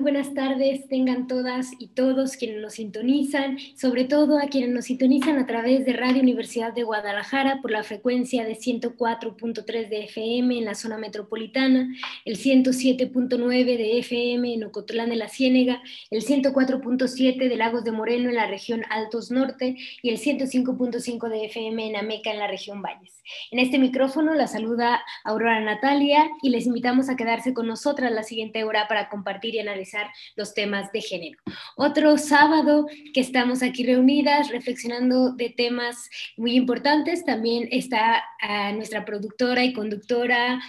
Buenas tardes tengan todas y todos quienes nos sintonizan, sobre todo a quienes nos sintonizan a través de Radio Universidad de Guadalajara por la frecuencia de 104.3 de FM en la zona metropolitana, el 107.9 de FM en Ocotlán de la Ciénega, el 104.7 de Lagos de Moreno en la región Altos Norte y el 105.5 de FM en Ameca en la región Valles. En este micrófono la saluda Aurora Natalia y les invitamos a quedarse con nosotras la siguiente hora para compartir y analizar los temas de género. Otro sábado que estamos aquí reunidas reflexionando de temas muy importantes, también está ah, nuestra productora y conductora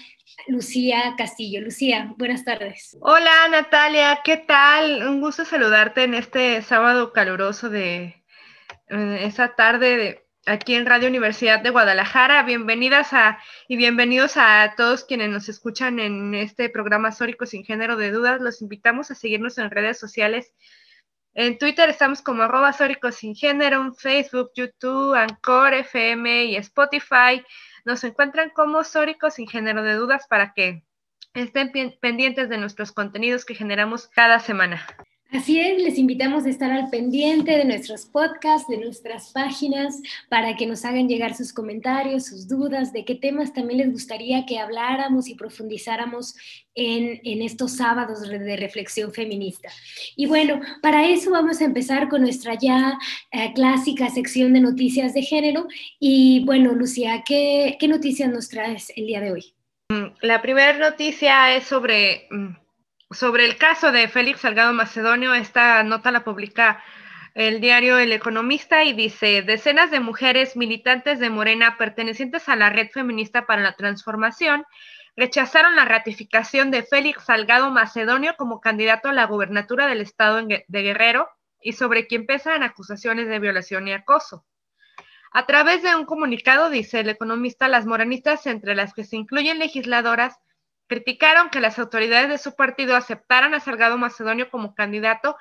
Lucía Castillo. Lucía, buenas tardes. Hola Natalia, ¿qué tal? Un gusto saludarte en este sábado caluroso de eh, esa tarde de aquí en Radio Universidad de Guadalajara. Bienvenidas a, y bienvenidos a todos quienes nos escuchan en este programa Sórico sin género de dudas. Los invitamos a seguirnos en redes sociales. En Twitter estamos como arroba Sórico sin género, en Facebook, YouTube, Anchor, FM y Spotify. Nos encuentran como Sórico sin género de dudas para que estén pendientes de nuestros contenidos que generamos cada semana. Así es, les invitamos a estar al pendiente de nuestros podcasts, de nuestras páginas, para que nos hagan llegar sus comentarios, sus dudas, de qué temas también les gustaría que habláramos y profundizáramos en, estos sábados de reflexión feminista. Y bueno, para eso vamos a empezar con nuestra ya eh, clásica sección de noticias de género. Y bueno, Lucía, ¿qué, ¿qué noticias nos traes el día de hoy? Mm, la primera noticia es sobre mm, sobre el caso de Félix Salgado Macedonio, esta nota la publica el diario El Economista y dice, decenas de mujeres militantes de Morena pertenecientes a la Red Feminista para la Transformación rechazaron la ratificación de Félix Salgado Macedonio como candidato a la gubernatura del estado de Guerrero y sobre quien pesan acusaciones de violación y acoso. A través de un comunicado, dice el economista, las morenistas, entre las que se incluyen legisladoras, Criticaron que las autoridades de su partido aceptaran a Salgado Macedonio como candidato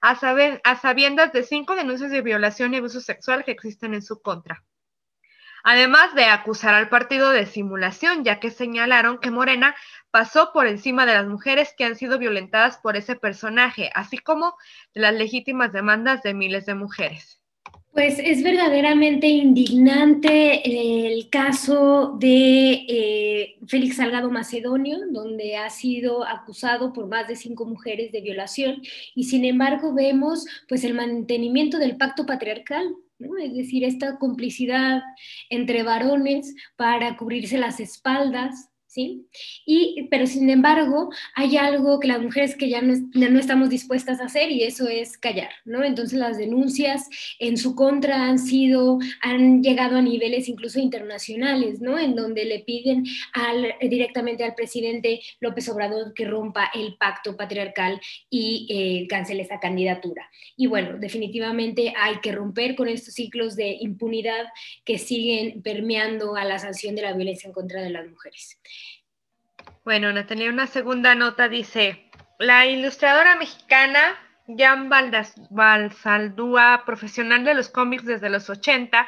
a, a sabiendas de cinco denuncias de violación y abuso sexual que existen en su contra. Además de acusar al partido de simulación, ya que señalaron que Morena pasó por encima de las mujeres que han sido violentadas por ese personaje, así como de las legítimas demandas de miles de mujeres. Pues es verdaderamente indignante el caso de eh, Félix Salgado Macedonio, donde ha sido acusado por más de cinco mujeres de violación y sin embargo vemos pues el mantenimiento del pacto patriarcal, es decir, esta complicidad entre varones para cubrirse las espaldas Y, pero sin embargo, hay algo que las mujeres que ya no, no, estamos dispuestas a hacer y eso es callar, ¿no? Entonces las denuncias en su contra han sido, han llegado a niveles incluso internacionales, ¿no? En donde le piden al, directamente al presidente López Obrador que rompa el pacto patriarcal y eh, cancele esa candidatura. Y bueno, definitivamente hay que romper con estos ciclos de impunidad que siguen permeando a la sanción de la violencia en contra de las mujeres. Bueno, Natalia, una segunda nota dice, la ilustradora mexicana Jan Balsaldúa, profesional de los cómics desde los 80,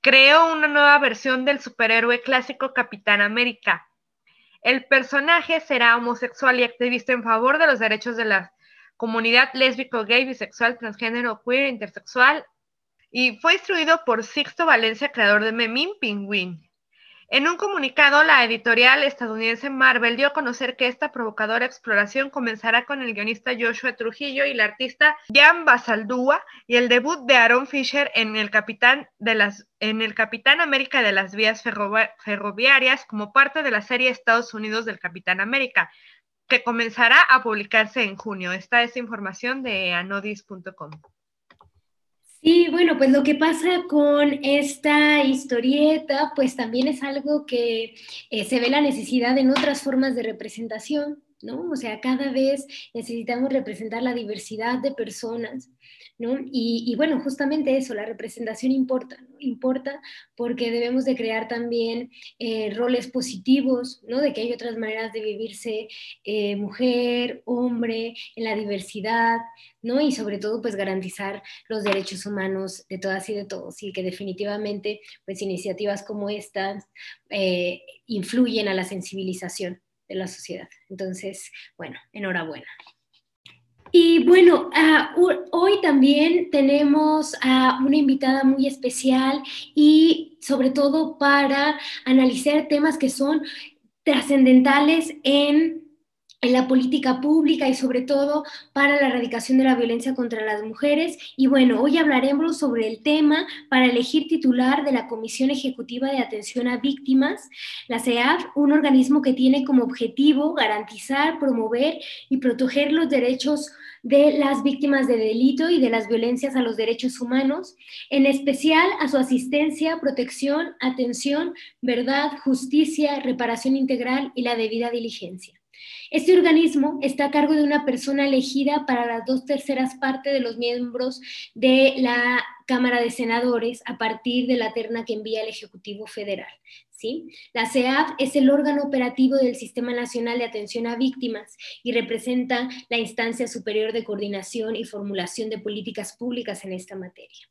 creó una nueva versión del superhéroe clásico Capitán América. El personaje será homosexual y activista en favor de los derechos de la comunidad lésbico, gay, bisexual, transgénero, queer, intersexual, y fue instruido por Sixto Valencia, creador de Memín Penguin. En un comunicado, la editorial estadounidense Marvel dio a conocer que esta provocadora exploración comenzará con el guionista Joshua Trujillo y el artista Jan Basaldúa y el debut de Aaron Fisher en el Capitán, de las, en el Capitán América de las Vías Ferroviarias como parte de la serie Estados Unidos del Capitán América, que comenzará a publicarse en junio. Esta es información de anodis.com. Sí, bueno, pues lo que pasa con esta historieta, pues también es algo que eh, se ve la necesidad en otras formas de representación, ¿no? O sea, cada vez necesitamos representar la diversidad de personas, ¿no? Y, bueno, justamente eso, la representación importa. Importa porque debemos de crear también eh, roles positivos, ¿no? De que hay otras maneras de vivirse eh, mujer, hombre, en la diversidad, ¿no? Y sobre todo, pues garantizar los derechos humanos de todas y de todos, y que definitivamente, pues iniciativas como estas eh, influyen a la sensibilización de la sociedad. Entonces, bueno, enhorabuena. Y bueno, ah, hoy también tenemos a una invitada muy especial y sobre todo para analizar temas que son trascendentales en en la política pública y sobre todo para la erradicación de la violencia contra las mujeres. Y bueno, hoy hablaremos sobre el tema para elegir titular de la Comisión Ejecutiva de Atención a Víctimas, la CEAF, un organismo que tiene como objetivo garantizar, promover y proteger los derechos de las víctimas de delito y de las violencias a los derechos humanos, en especial a su asistencia, protección, atención, verdad, justicia, reparación integral y la debida diligencia. Este organismo está a cargo de una persona elegida para las dos terceras partes de los miembros de la Cámara de Senadores a partir de la terna que envía el Ejecutivo Federal. La CEAF es el órgano operativo del Sistema Nacional de Atención a Víctimas y representa la instancia superior de coordinación y formulación de políticas públicas en esta materia.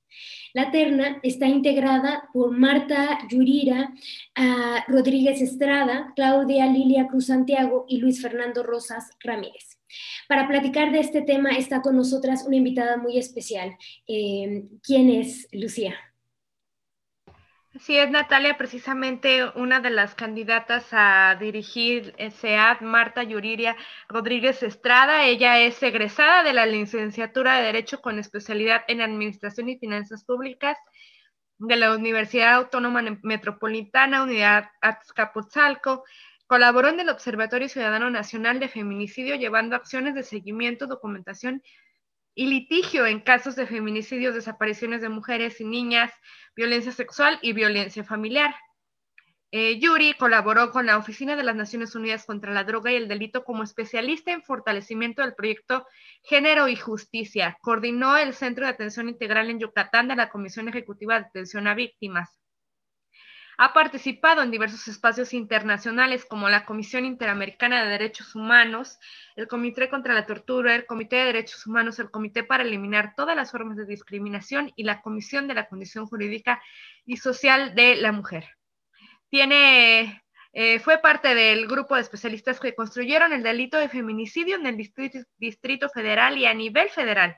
La terna está integrada por Marta Yurira, ah, Rodríguez Estrada, Claudia Lilia Cruz Santiago y Luis Fernando Rosas Ramírez. Para platicar de este tema está con nosotras una invitada muy especial. Eh, ¿Quién es Lucía? Sí, es Natalia, precisamente una de las candidatas a dirigir SEAD, Marta Yuriria Rodríguez Estrada. Ella es egresada de la licenciatura de Derecho con especialidad en Administración y Finanzas Públicas de la Universidad Autónoma Metropolitana, Unidad Azcapotzalco. Colaboró en el Observatorio Ciudadano Nacional de Feminicidio, llevando acciones de seguimiento, documentación y litigio en casos de feminicidios, desapariciones de mujeres y niñas, violencia sexual y violencia familiar. Eh, Yuri colaboró con la Oficina de las Naciones Unidas contra la Droga y el Delito como especialista en fortalecimiento del proyecto Género y Justicia. Coordinó el Centro de Atención Integral en Yucatán de la Comisión Ejecutiva de Atención a Víctimas. Ha participado en diversos espacios internacionales como la Comisión Interamericana de Derechos Humanos, el Comité contra la Tortura, el Comité de Derechos Humanos, el Comité para Eliminar todas las formas de discriminación y la Comisión de la Condición Jurídica y Social de la Mujer. Tiene, eh, fue parte del grupo de especialistas que construyeron el delito de feminicidio en el Distrito Federal y a nivel federal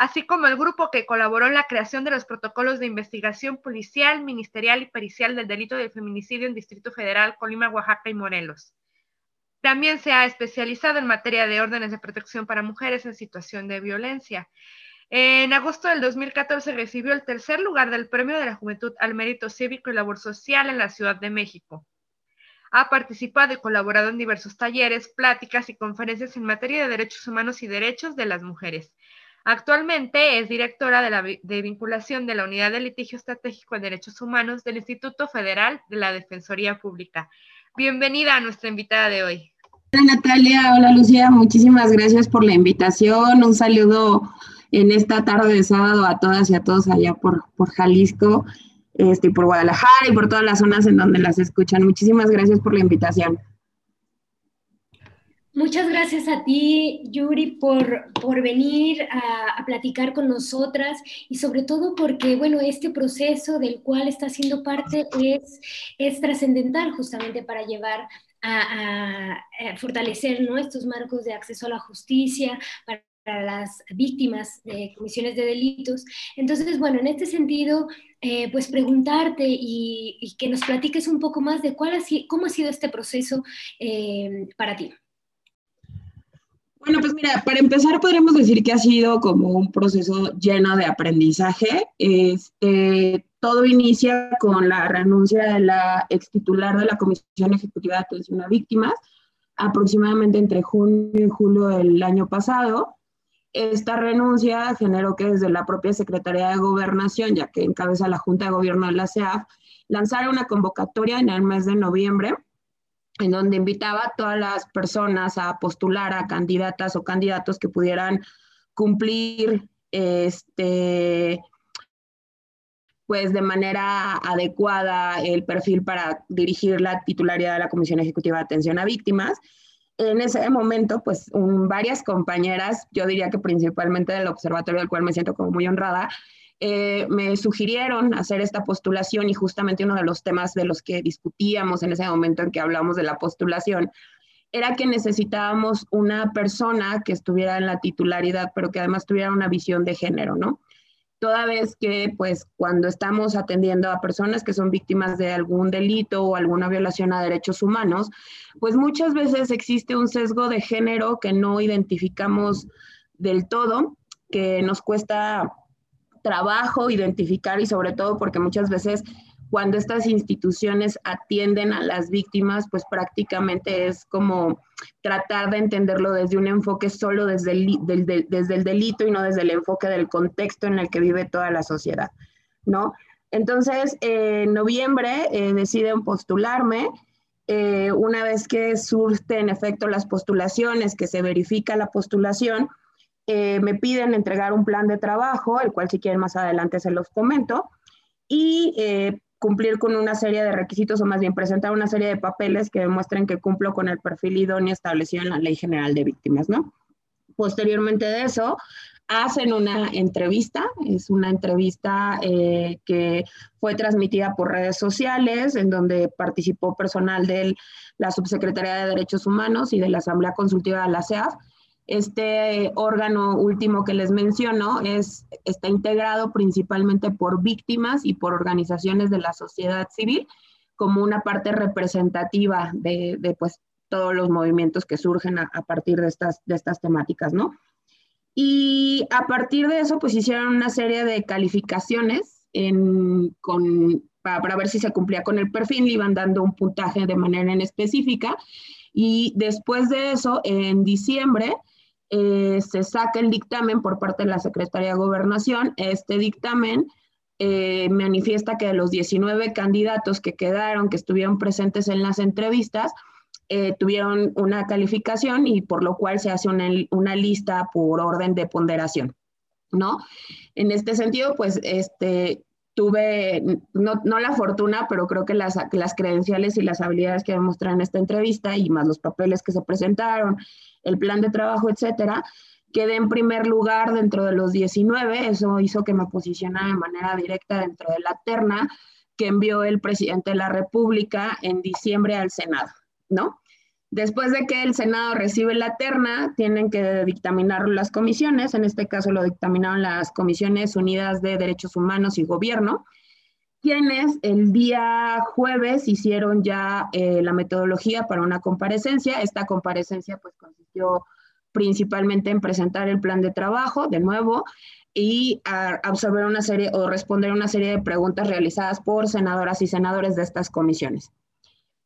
así como el grupo que colaboró en la creación de los protocolos de investigación policial, ministerial y pericial del delito de feminicidio en Distrito Federal, Colima, Oaxaca y Morelos. También se ha especializado en materia de órdenes de protección para mujeres en situación de violencia. En agosto del 2014 recibió el tercer lugar del Premio de la Juventud al Mérito Cívico y Labor Social en la Ciudad de México. Ha participado y colaborado en diversos talleres, pláticas y conferencias en materia de derechos humanos y derechos de las mujeres. Actualmente es directora de, la, de vinculación de la Unidad de Litigio Estratégico en Derechos Humanos del Instituto Federal de la Defensoría Pública. Bienvenida a nuestra invitada de hoy. Hola Natalia, hola Lucía, muchísimas gracias por la invitación. Un saludo en esta tarde de sábado a todas y a todos allá por, por Jalisco, este, por Guadalajara y por todas las zonas en donde las escuchan. Muchísimas gracias por la invitación. Muchas gracias a ti, Yuri, por, por venir a, platicar con nosotras y sobre todo porque, bueno, este proceso del cual está siendo parte es, es trascendental justamente para llevar a, fortalecer ¿no? estos marcos de acceso a la justicia, para las víctimas de comisiones de delitos. Entonces, bueno, en este sentido, eh, pues preguntarte y, que nos platiques un poco más de cuál ha, cómo ha sido este proceso eh, para ti. Bueno, pues mira, para empezar podríamos decir que ha sido como un proceso lleno de aprendizaje. Este, todo inicia con la renuncia de la ex titular de la Comisión Ejecutiva de Atención a Víctimas, aproximadamente entre junio y julio del año pasado. Esta renuncia generó que desde la propia Secretaría de Gobernación, ya que encabeza la Junta de Gobierno de la CEAF, lanzara una convocatoria en el mes de noviembre en donde invitaba a todas las personas a postular a candidatas o candidatos que pudieran cumplir este pues de manera adecuada el perfil para dirigir la titularidad de la Comisión Ejecutiva de Atención a Víctimas. En ese momento, pues varias compañeras, yo diría que principalmente del observatorio del cual me siento como muy honrada, eh, me sugirieron hacer esta postulación y justamente uno de los temas de los que discutíamos en ese momento en que hablamos de la postulación era que necesitábamos una persona que estuviera en la titularidad, pero que además tuviera una visión de género, ¿no? toda vez que pues cuando estamos atendiendo a personas que son víctimas de algún delito o alguna violación a derechos humanos, pues muchas veces existe un sesgo de género que no identificamos del todo, que nos cuesta trabajo identificar y sobre todo porque muchas veces cuando estas instituciones atienden a las víctimas, pues prácticamente es como tratar de entenderlo desde un enfoque solo desde el, desde el delito y no desde el enfoque del contexto en el que vive toda la sociedad, ¿no? Entonces, en noviembre eh, deciden postularme. Eh, una vez que surten en efecto las postulaciones, que se verifica la postulación, eh, me piden entregar un plan de trabajo, el cual si quieren más adelante se los comento, y cumplir con una serie de requisitos o más bien presentar una serie de papeles que demuestren que cumplo con el perfil idóneo establecido en la Ley General de Víctimas, ¿no? Posteriormente de eso, hacen una entrevista, es una entrevista eh, que fue transmitida por redes sociales, en donde participó personal de la Subsecretaría de Derechos Humanos y de la Asamblea Consultiva de la CEAF, este órgano último que les menciono es, está integrado principalmente por víctimas y por organizaciones de la sociedad civil como una parte representativa de, de pues, todos los movimientos que surgen a, partir de estas, de estas temáticas, ¿no? Y a partir de eso, pues hicieron una serie de calificaciones en, con, para, para, ver si se cumplía con el perfil, le iban dando un puntaje de manera en específica. Y después de eso, en diciembre, eh, se saca el dictamen por parte de la Secretaría de Gobernación. Este dictamen eh, manifiesta que de los 19 candidatos que quedaron, que estuvieron presentes en las entrevistas, eh, tuvieron una calificación y por lo cual se hace una, lista por orden de ponderación, ¿no? En este sentido, pues, este, tuve, no, no, la fortuna, pero creo que las, las credenciales y las habilidades que demostraron en esta entrevista y más los papeles que se presentaron el plan de trabajo, etcétera, quedé en primer lugar dentro de los 19. Eso hizo que me posicionara de manera directa dentro de la terna que envió el presidente de la República en diciembre al Senado, ¿no? Después de que el Senado recibe la terna, tienen que dictaminar las comisiones, en este caso lo dictaminaron las Comisiones Unidas de Derechos Humanos y Gobierno, quienes el día jueves hicieron ya eh, la metodología para una comparecencia. Esta comparecencia pues consistió principalmente en presentar el plan de trabajo de nuevo y absorber una serie o responder una serie de preguntas realizadas por senadoras y senadores de estas comisiones.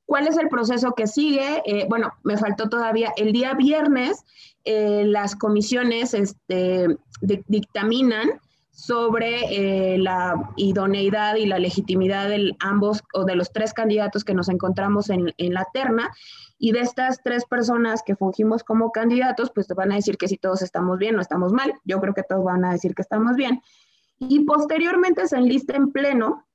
¿Cuál es el proceso que sigue? Eh, bueno, me faltó todavía. El día viernes eh, las comisiones este, dictaminan sobre eh, la idoneidad y la legitimidad de ambos o de los tres candidatos que nos encontramos en, la terna. Y de estas tres personas que fungimos como candidatos, pues van a decir que si todos estamos bien o estamos mal. Yo creo que todos van a decir que estamos bien. Y posteriormente se enlista en pleno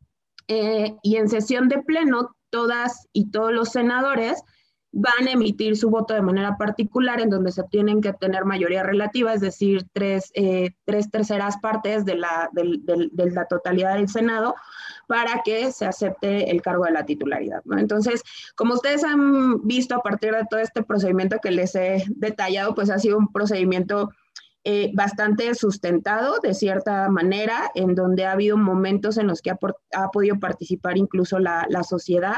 eh, y en sesión de pleno, todas y todos los senadores van a emitir su voto de manera particular en donde se tienen que tener mayoría relativa, es decir, tres, eh, tres terceras partes de la, de la, totalidad del Senado para que se acepte el cargo de la titularidad. Entonces, como ustedes han visto a partir de todo este procedimiento que les he detallado, pues ha sido un procedimiento eh, bastante sustentado de cierta manera, en donde ha habido momentos en los que ha, ha podido participar incluso la, la sociedad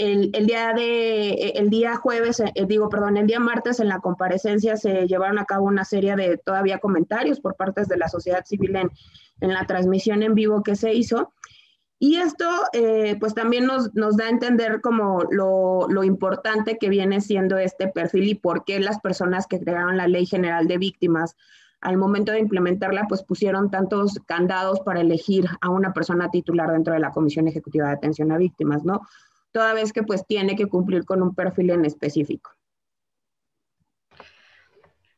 el, día de el día jueves, eh, digo, perdón, el día martes en la comparecencia se llevaron a cabo una serie de todavía comentarios por partes de la sociedad civil en, la transmisión en vivo que se hizo. Y esto, eh, pues también nos, da a entender como lo, lo, importante que viene siendo este perfil y por qué las personas que crearon la Ley General de Víctimas al momento de implementarla, pues pusieron tantos candados para elegir a una persona titular dentro de la Comisión Ejecutiva de Atención a Víctimas, ¿no? Toda vez que pues tiene que cumplir con un perfil en específico.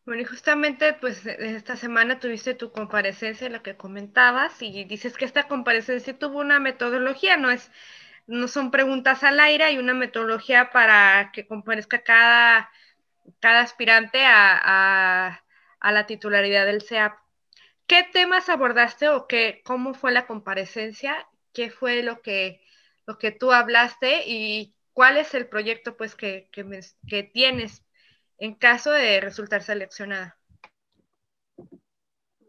Bueno, y justamente pues esta semana tuviste tu comparecencia, la que comentabas, y dices que esta comparecencia tuvo una metodología, no es, no son preguntas al aire, hay una metodología para que comparezca cada, cada aspirante a a la titularidad del CEAP. ¿Qué temas abordaste o qué, cómo fue la comparecencia? ¿Qué fue lo que, lo que tú hablaste y cuál es el proyecto pues, que, que, tienes en caso de resultar seleccionada?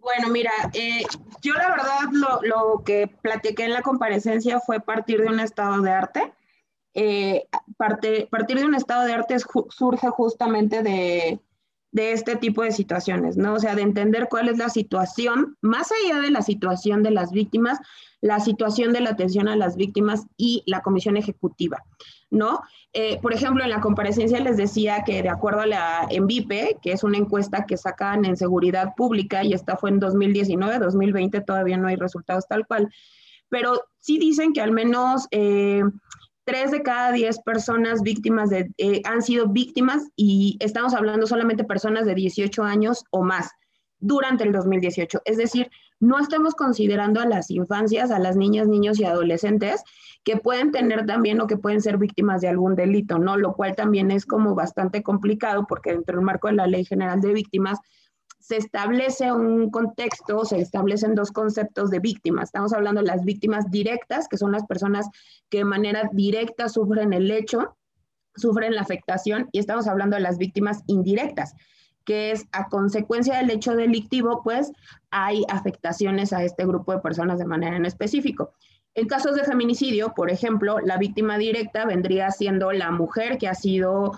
Bueno, mira, eh, yo la verdad lo, lo, que platiqué en la comparecencia fue partir de un estado de arte. Eh, parte, partir de un estado de arte surge justamente de, de este tipo de situaciones, ¿no? O sea, de entender cuál es la situación, más allá de la situación de las víctimas, la situación de la atención a las víctimas y la comisión ejecutiva, ¿no? Eh, por ejemplo, en la comparecencia les decía que de acuerdo a la ENVIPE, que es una encuesta que sacan en seguridad pública, y esta fue en 2019, 2020 todavía no hay resultados tal cual, pero sí dicen que al menos... Eh, tres de cada diez personas víctimas eh, han sido víctimas y estamos hablando solamente personas de 18 años o más durante el 2018. Es decir, no estamos considerando a las infancias, a las niñas, niños y adolescentes que pueden tener también o que pueden ser víctimas de algún delito, ¿no? Lo cual también es como bastante complicado porque dentro del marco de la Ley General de Víctimas se establece un contexto, se establecen dos conceptos de víctimas. Estamos hablando de las víctimas directas, que son las personas que de manera directa sufren el hecho, sufren la afectación, y estamos hablando de las víctimas indirectas, que es a consecuencia del hecho delictivo, pues hay afectaciones a este grupo de personas de manera en específico. En casos de feminicidio, por ejemplo, la víctima directa vendría siendo la mujer que ha sido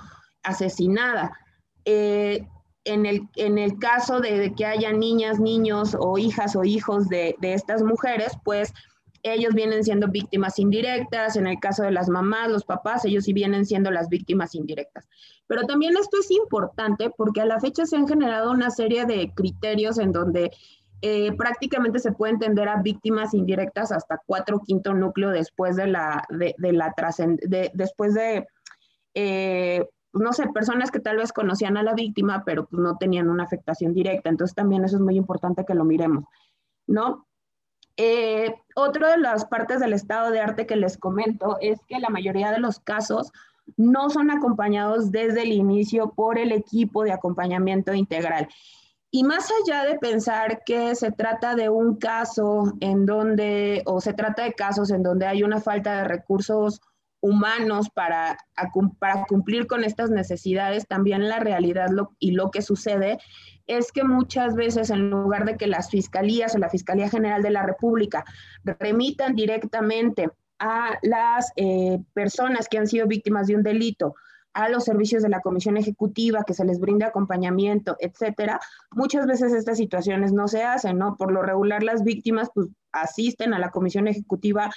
asesinada. Eh, en el, en el caso de, que haya niñas, niños o hijas o hijos de, estas mujeres, pues ellos vienen siendo víctimas indirectas, en el caso de las mamás, los papás, ellos sí vienen siendo las víctimas indirectas. Pero también esto es importante porque a la fecha se han generado una serie de criterios en donde eh, prácticamente se puede entender a víctimas indirectas hasta cuatro quinto núcleo después de la, de, la de, después de eh, pues, no sé, personas que tal vez conocían a la víctima, pero pues no tenían una afectación directa. Entonces también eso es muy importante que lo miremos, ¿no? Eh, otra de las partes del estado de arte que les comento es que la mayoría de los casos no son acompañados desde el inicio por el equipo de acompañamiento integral. Y más allá de pensar que se trata de un caso en donde, o se trata de casos en donde hay una falta de recursos humanos para, para cumplir con estas necesidades, también la realidad y lo que sucede es que muchas veces en lugar de que las fiscalías o la Fiscalía General de la República remitan directamente a las eh, personas que han sido víctimas de un delito, a los servicios de la Comisión Ejecutiva, que se les brinde acompañamiento, etcétera, muchas veces estas situaciones no se hacen, ¿no? Por lo regular las víctimas pues asisten a la Comisión Ejecutiva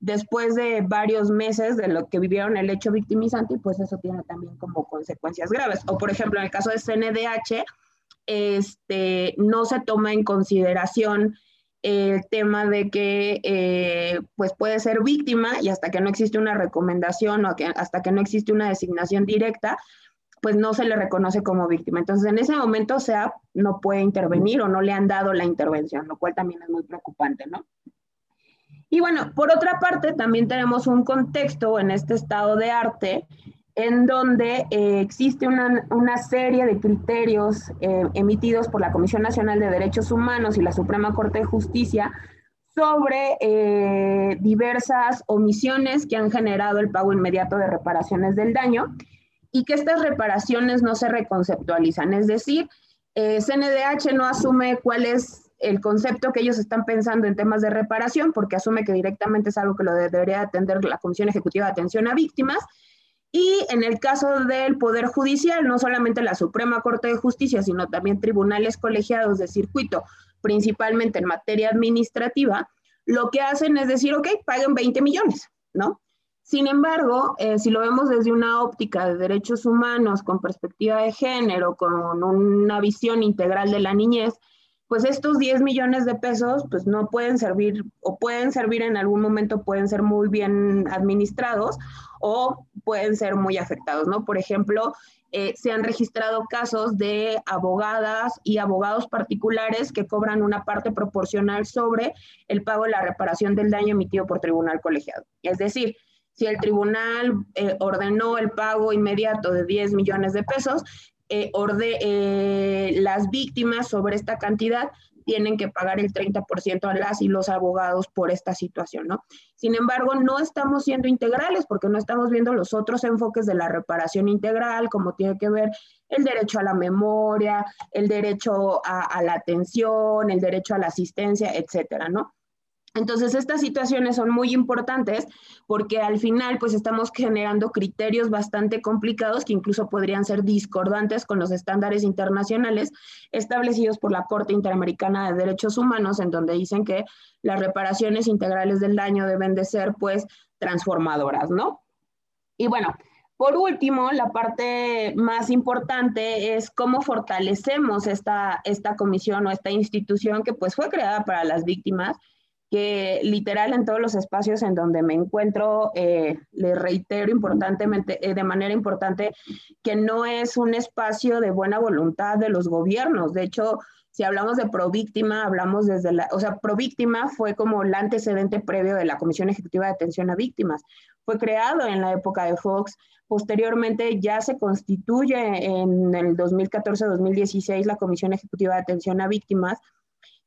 después de varios meses de lo que vivieron el hecho victimizante y pues eso tiene también como consecuencias graves. O por ejemplo, en el caso de CNDH, este, no se toma en consideración el tema de que eh, pues puede ser víctima y hasta que no existe una recomendación o que, hasta que no existe una designación directa, pues no se le reconoce como víctima. Entonces, en ese momento SEA no puede intervenir o no le han dado la intervención, lo cual también es muy preocupante, ¿no? Y bueno, por otra parte, también tenemos un contexto en este estado de arte en donde eh, existe una, una, serie de criterios eh, emitidos por la Comisión Nacional de Derechos Humanos y la Suprema Corte de Justicia sobre eh, diversas omisiones que han generado el pago inmediato de reparaciones del daño y que estas reparaciones no se reconceptualizan. Es decir, CNDH no asume cuál es el concepto que ellos están pensando en temas de reparación, porque asume que directamente es algo que lo debería atender la Comisión Ejecutiva de Atención a Víctimas. Y en el caso del Poder Judicial, no solamente la Suprema Corte de Justicia, sino también tribunales colegiados de circuito, principalmente en materia administrativa, lo que hacen es decir, ok, paguen 20 millones, ¿no? Sin embargo, eh, si lo vemos desde una óptica de derechos humanos, con perspectiva de género, con una visión integral de la niñez, pues estos 10 millones de pesos pues no pueden servir o pueden servir en algún momento, pueden ser muy bien administrados o pueden ser muy afectados, ¿no? Por ejemplo, eh, se han registrado casos de abogadas y abogados particulares que cobran una parte proporcional sobre el pago de la reparación del daño emitido por tribunal colegiado. Es decir, si el tribunal eh, ordenó el pago inmediato de 10 millones de pesos, eh, eh, las víctimas sobre esta cantidad tienen que pagar el 30% a las y los abogados por esta situación, ¿no? Sin embargo, no estamos siendo integrales porque no estamos viendo los otros enfoques de la reparación integral, como tiene que ver el derecho a la memoria, el derecho a, a la atención, el derecho a la asistencia, etcétera, ¿no? Entonces, estas situaciones son muy importantes porque al final, pues estamos generando criterios bastante complicados que incluso podrían ser discordantes con los estándares internacionales establecidos por la Corte Interamericana de Derechos Humanos, en donde dicen que las reparaciones integrales del daño deben de ser, pues, transformadoras, ¿no? Y bueno, por último, la parte más importante es cómo fortalecemos esta, esta comisión o esta institución que pues fue creada para las víctimas que literal en todos los espacios en donde me encuentro, eh, le reitero importantemente, eh, de manera importante, que no es un espacio de buena voluntad de los gobiernos. De hecho, si hablamos de províctima, hablamos desde la, o sea, províctima fue como el antecedente previo de la Comisión Ejecutiva de Atención a Víctimas. Fue creado en la época de Fox. Posteriormente ya se constituye en el 2014-2016 la Comisión Ejecutiva de Atención a Víctimas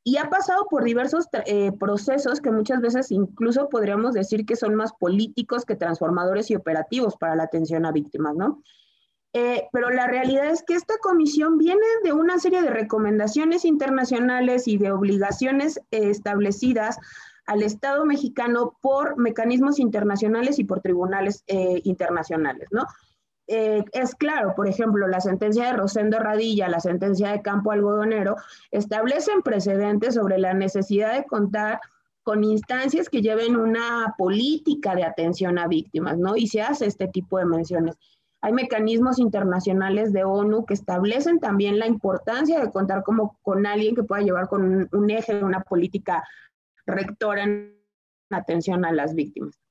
y ha pasado por diversos eh, procesos que muchas veces incluso podríamos decir que son más políticos que transformadores y operativos para la atención a víctimas, ¿no? Eh, pero la realidad es que esta comisión viene de una serie de recomendaciones internacionales y de obligaciones eh, establecidas al Estado mexicano por mecanismos internacionales y por tribunales internacionales, ¿no? Eh, es claro, por ejemplo, la sentencia de Rosendo Radilla, la sentencia de Campo Algodonero, establecen precedentes sobre la necesidad de contar con instancias que lleven una política de atención a víctimas, ¿no? Y se hace este tipo de menciones. Hay mecanismos internacionales de ONU que establecen también la importancia de contar como con alguien que pueda llevar con un, un eje, una política rectora en atención a las víctimas.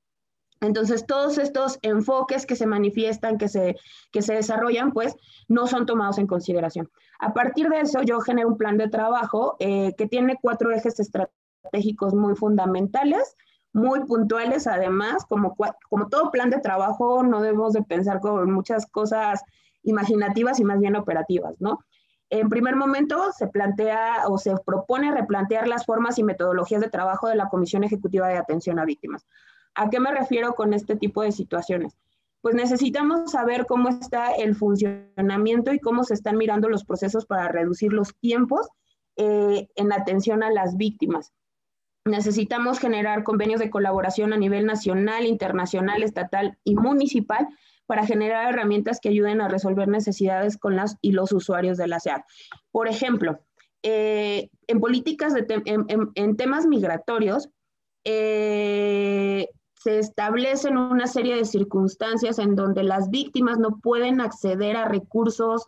Entonces, todos estos enfoques que se manifiestan, que se, que se desarrollan, pues no son tomados en consideración. A partir de eso, yo genero un plan de trabajo eh, que tiene cuatro ejes estratégicos muy fundamentales, muy puntuales además, como, como todo plan de trabajo, no debemos de pensar con muchas cosas imaginativas y más bien operativas, ¿no? En primer momento se plantea o se propone replantear las formas y metodologías de trabajo de la Comisión Ejecutiva de Atención a Víctimas. ¿A qué me refiero con este tipo de situaciones? Pues necesitamos saber cómo está el funcionamiento y cómo se están mirando los procesos para reducir los tiempos eh, en atención a las víctimas. Necesitamos generar convenios de colaboración a nivel nacional, internacional, estatal y municipal para generar herramientas que ayuden a resolver necesidades con las y los usuarios de la SEAD. Por ejemplo, eh, en políticas de en, temas migratorios, eh, se establecen una serie de circunstancias en donde las víctimas no pueden acceder a recursos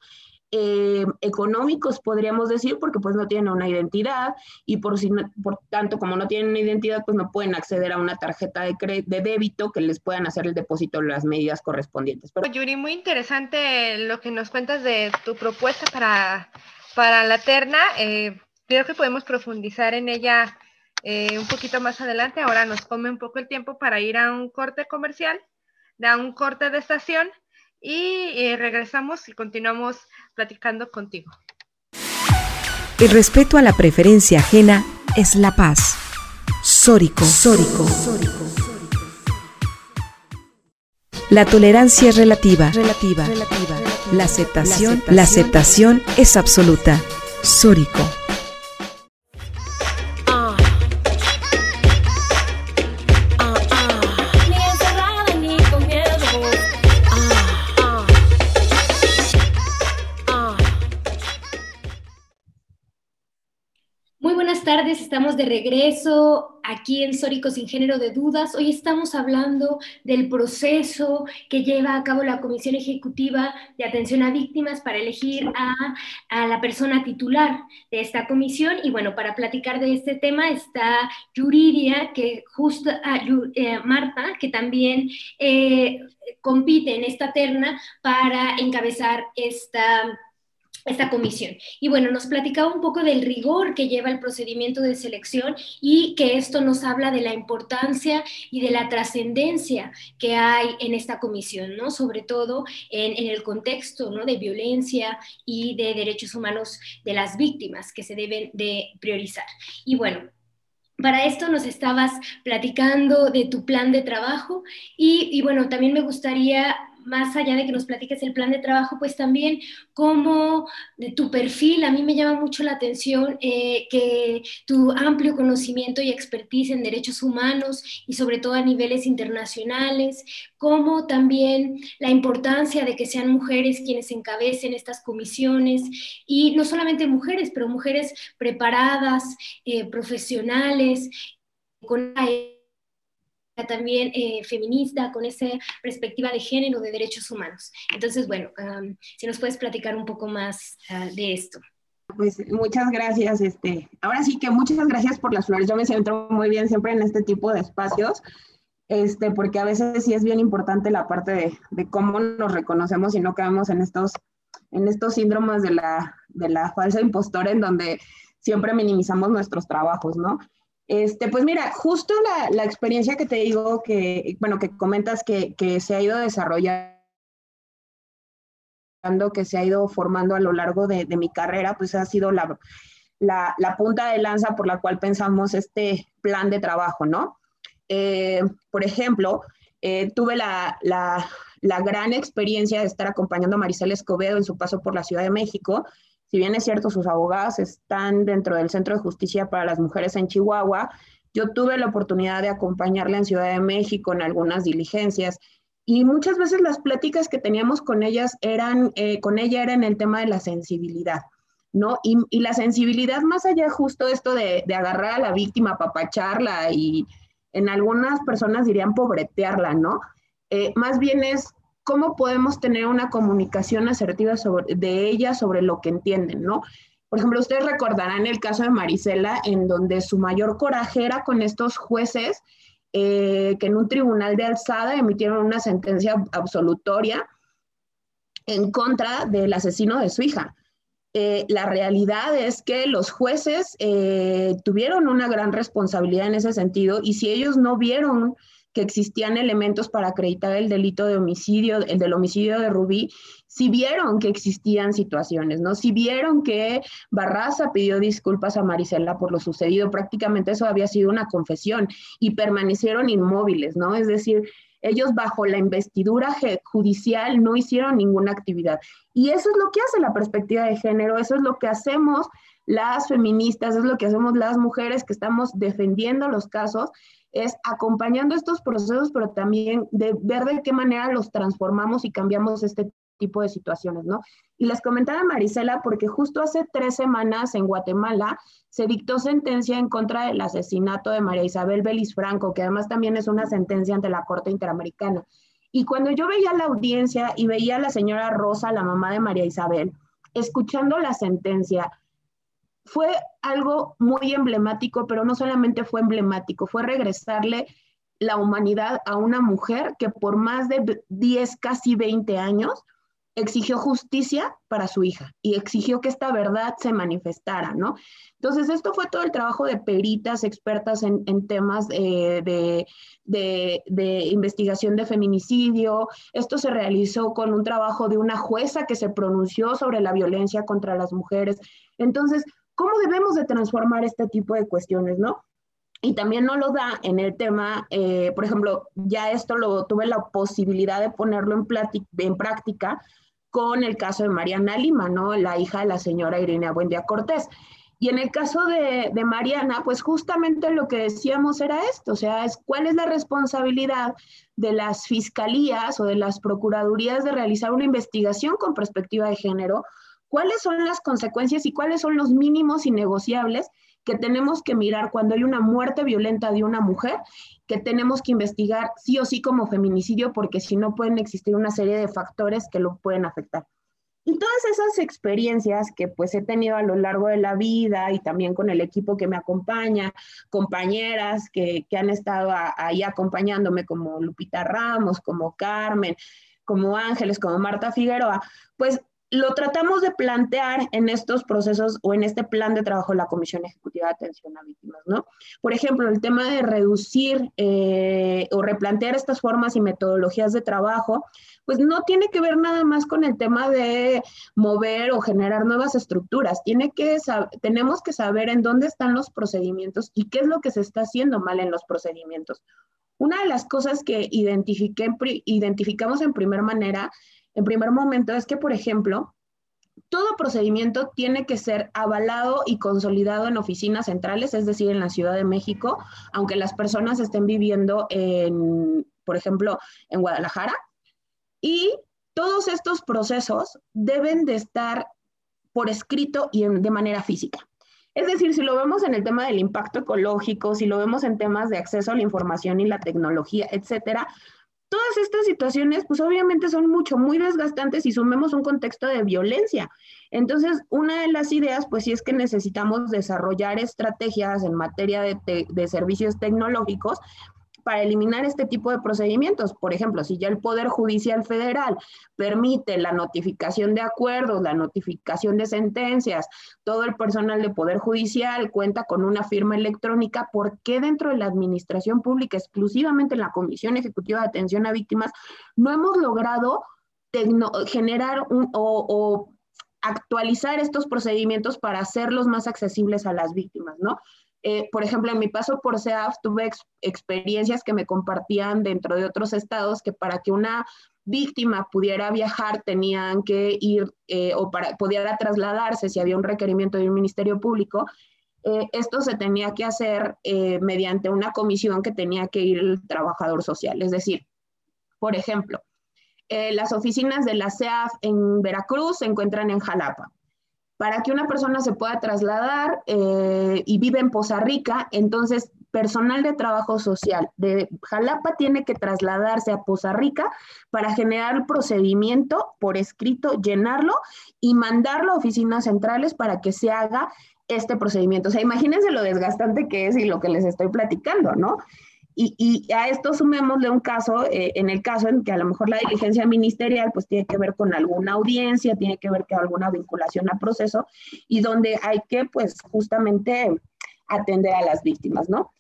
eh, económicos, podríamos decir, porque pues no tienen una identidad y por, si por tanto, como no tienen una identidad, pues no pueden acceder a una tarjeta de, de débito que les puedan hacer el depósito de las medidas correspondientes. Yuri, muy interesante lo que nos cuentas de tu propuesta para, para la terna. Eh, creo que podemos profundizar en ella eh, un poquito más adelante. Ahora nos come un poco el tiempo para ir a un corte comercial, a un corte de estación y eh, regresamos y continuamos platicando contigo. El respeto a la preferencia ajena es la paz. Sórico. Sórico. La tolerancia es relativa. Relativa. Relativa. La aceptación, la aceptación es absoluta. Sórico. Estamos de regreso aquí en Sórico sin género de dudas. Hoy estamos hablando del proceso que lleva a cabo la Comisión Ejecutiva de Atención a Víctimas para elegir a, la persona titular de esta comisión. Y bueno, para platicar de este tema está Yuridia, que justo, ah, eh, Marta, que también eh, compite en esta terna para encabezar esta esta comisión. Y bueno, nos platicaba un poco del rigor que lleva el procedimiento de selección y que esto nos habla de la importancia y de la trascendencia que hay en esta comisión, ¿no? Sobre todo en, el contexto, ¿no? De violencia y de derechos humanos de las víctimas que se deben de priorizar. Y bueno, para esto nos estabas platicando de tu plan de trabajo y, y, bueno, también me gustaría más allá de que nos platiques el plan de trabajo, pues también como de tu perfil, a mí me llama mucho la atención eh, que tu amplio conocimiento y expertise en derechos humanos y sobre todo a niveles internacionales, como también la importancia de que sean mujeres quienes encabecen estas comisiones y no solamente mujeres, pero mujeres preparadas, eh, profesionales, con también eh, feminista, con esa perspectiva de género, de derechos humanos. Entonces, bueno, si nos puedes platicar un poco más ah, de esto. Pues muchas gracias. Este, ahora sí que muchas gracias por las flores. Yo me siento muy bien siempre en este tipo de espacios, este, porque a veces sí es bien importante la parte de, de cómo nos reconocemos y no caemos en estos, en estos síndromes de la, de la falsa impostora en donde siempre minimizamos nuestros trabajos, ¿no? Este, pues mira, justo la, experiencia que te digo, que, bueno, que comentas que, se ha ido desarrollando, que se ha ido formando a lo largo de, mi carrera, pues ha sido la, la, punta de lanza por la cual pensamos este plan de trabajo, ¿no? Eh, por ejemplo, eh, tuve la, la, gran experiencia de estar acompañando a Maricela Escobedo en su paso por la Ciudad de México si bien es cierto, sus abogadas están dentro del Centro de Justicia para las Mujeres en Chihuahua, yo tuve la oportunidad de acompañarla en Ciudad de México en algunas diligencias y muchas veces las pláticas que teníamos con ellas eran, eh, con ella era en el tema de la sensibilidad, ¿no? Y, la sensibilidad más allá justo esto de, de agarrar a la víctima, papacharla y en algunas personas dirían pobretearla, ¿no? Eh, más bien es cómo podemos tener una comunicación asertiva sobre, de ella sobre lo que entienden, ¿no? Por ejemplo, ustedes recordarán el caso de Marisela, en donde su mayor coraje era con estos jueces eh, que en un tribunal de alzada emitieron una sentencia absolutoria en contra del asesino de su hija. Eh, la realidad es que los jueces eh, tuvieron una gran responsabilidad en ese sentido y si ellos no vieron que existían elementos para acreditar el delito de homicidio, el del homicidio de Rubí, si vieron que existían situaciones, ¿no? Si vieron que Barraza pidió disculpas a Marisela por lo sucedido, prácticamente eso había sido una confesión y permanecieron inmóviles, ¿no? Es decir, ellos bajo la investidura judicial no hicieron ninguna actividad. Y eso es lo que hace la perspectiva de género, eso es lo que hacemos las feministas, es lo que hacemos las mujeres que estamos defendiendo los casos es acompañando estos procesos, pero también de ver de qué manera los transformamos y cambiamos este tipo de situaciones, ¿no? Y les comentaba Marisela porque justo hace tres semanas en Guatemala se dictó sentencia en contra del asesinato de María Isabel Belis Franco, que además también es una sentencia ante la Corte Interamericana. Y cuando yo veía la audiencia y veía a la señora Rosa, la mamá de María Isabel, escuchando la sentencia, fue algo muy emblemático, pero no solamente fue emblemático, fue regresarle la humanidad a una mujer que por más de 10, casi 20 años, exigió justicia para su hija y exigió que esta verdad se manifestara, ¿no? Entonces, esto fue todo el trabajo de peritas expertas en, temas de, de, investigación de feminicidio. Esto se realizó con un trabajo de una jueza que se pronunció sobre la violencia contra las mujeres. Entonces, ¿Cómo debemos de transformar este tipo de cuestiones, no? Y también no lo da en el tema, eh, por ejemplo, ya esto lo tuve la posibilidad de ponerlo en, en práctica con el caso de Mariana Lima, ¿no? La hija de la señora Irene Buendía Cortés. Y en el caso de, de, Mariana, pues justamente lo que decíamos era esto, o sea, es cuál es la responsabilidad de las fiscalías o de las procuradurías de realizar una investigación con perspectiva de género, cuáles son las consecuencias y cuáles son los mínimos innegociables que tenemos que mirar cuando hay una muerte violenta de una mujer, que tenemos que investigar sí o sí como feminicidio, porque si no pueden existir una serie de factores que lo pueden afectar. Y todas esas experiencias que pues he tenido a lo largo de la vida y también con el equipo que me acompaña, compañeras que, han estado ahí acompañándome como Lupita Ramos, como Carmen, como Ángeles, como Marta Figueroa, pues lo tratamos de plantear en estos procesos o en este plan de trabajo de la Comisión Ejecutiva de Atención a Víctimas, ¿no? Por ejemplo, el tema de reducir eh, o replantear estas formas y metodologías de trabajo, pues no tiene que ver nada más con el tema de mover o generar nuevas estructuras. Tiene que tenemos que saber en dónde están los procedimientos y qué es lo que se está haciendo mal en los procedimientos. Una de las cosas que identifiqué, identificamos en primer manera en primer momento es que, por ejemplo, todo procedimiento tiene que ser avalado y consolidado en oficinas centrales, es decir, en la Ciudad de México, aunque las personas estén viviendo en, por ejemplo, en Guadalajara. Y todos estos procesos deben de estar por escrito y de manera física. Es decir, si lo vemos en el tema del impacto ecológico, si lo vemos en temas de acceso a la información y la tecnología, etcétera, Todas estas situaciones, pues obviamente son mucho, muy desgastantes y sumemos un contexto de violencia. Entonces, una de las ideas, pues sí es que necesitamos desarrollar estrategias en materia de, de servicios tecnológicos para eliminar este tipo de procedimientos. Por ejemplo, si ya el Poder Judicial Federal permite la notificación de acuerdos, la notificación de sentencias, todo el personal de Poder Judicial cuenta con una firma electrónica, ¿por qué dentro de la Administración Pública, exclusivamente en la Comisión Ejecutiva de Atención a Víctimas, no hemos logrado generar un, o, o actualizar estos procedimientos para hacerlos más accesibles a las víctimas, ¿no? Eh, por ejemplo, en mi paso por SEAF tuve experiencias que me compartían dentro de otros estados que para que una víctima pudiera viajar tenían que ir eh, o para pudiera trasladarse si había un requerimiento de un ministerio público. Eh, esto se tenía que hacer mediante una comisión que tenía que ir el trabajador social. Es decir, por ejemplo, las oficinas de la SEAF en Veracruz se encuentran en Jalapa para que una persona se pueda trasladar eh, y vive en Poza Rica, entonces personal de trabajo social de Jalapa tiene que trasladarse a Poza Rica para generar el procedimiento por escrito, llenarlo y mandarlo a oficinas centrales para que se haga este procedimiento. O sea, imagínense lo desgastante que es y lo que les estoy platicando, ¿no? Y, a esto sumémosle un caso, eh, en el caso en que a lo mejor la diligencia ministerial pues tiene que ver con alguna audiencia, tiene que ver con alguna vinculación a proceso y donde hay que pues justamente atender a las víctimas, ¿no?